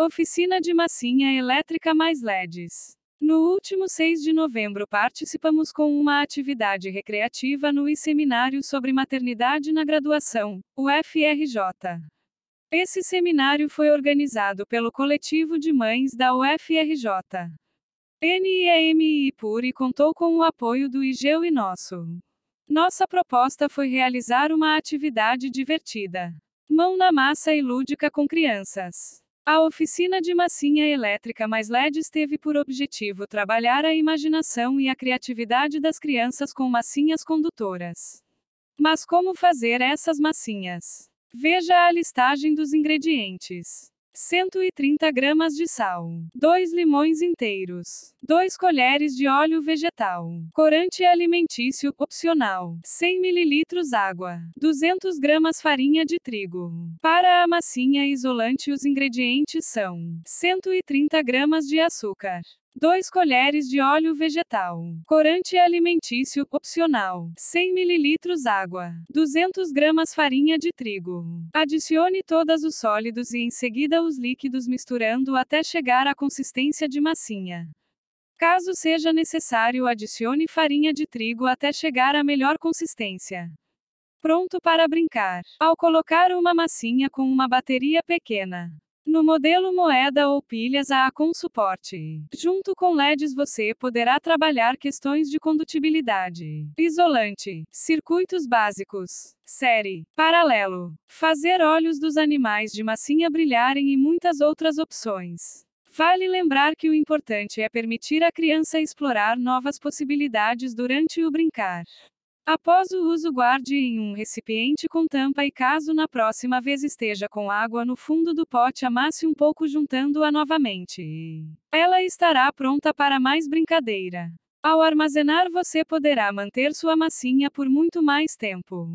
Oficina de massinha elétrica mais LEDs. No último 6 de novembro participamos com uma atividade recreativa no seminário sobre maternidade na graduação, o FRJ. Esse seminário foi organizado pelo coletivo de mães da UFRJ. NIEMI PUR e contou com o apoio do IGEU e Nosso. Nossa proposta foi realizar uma atividade divertida, mão na massa e lúdica com crianças. A oficina de massinha elétrica mais LEDs teve por objetivo trabalhar a imaginação e a criatividade das crianças com massinhas condutoras. Mas como fazer essas massinhas? Veja a listagem dos ingredientes. 130 gramas de sal, 2 limões inteiros, 2 colheres de óleo vegetal, corante alimentício opcional, 100 ml água, 200 gramas farinha de trigo. Para a massinha isolante os ingredientes são 130 gramas de açúcar, 2 colheres de óleo vegetal. Corante alimentício opcional. 100 ml água. 200 gramas farinha de trigo. Adicione todos os sólidos e em seguida os líquidos misturando até chegar à consistência de massinha. Caso seja necessário, adicione farinha de trigo até chegar à melhor consistência. Pronto para brincar. Ao colocar uma massinha com uma bateria pequena, no modelo moeda ou pilhas AA com suporte. Junto com LEDs você poderá trabalhar questões de condutibilidade, isolante, circuitos básicos, série, paralelo, fazer olhos dos animais de massinha brilharem e muitas outras opções. Vale lembrar que o importante é permitir à criança explorar novas possibilidades durante o brincar. Após o uso, guarde em um recipiente com tampa e caso na próxima vez esteja com água no fundo do pote, amasse um pouco juntando-a novamente. Ela estará pronta para mais brincadeira. Ao armazenar, você poderá manter sua massinha por muito mais tempo.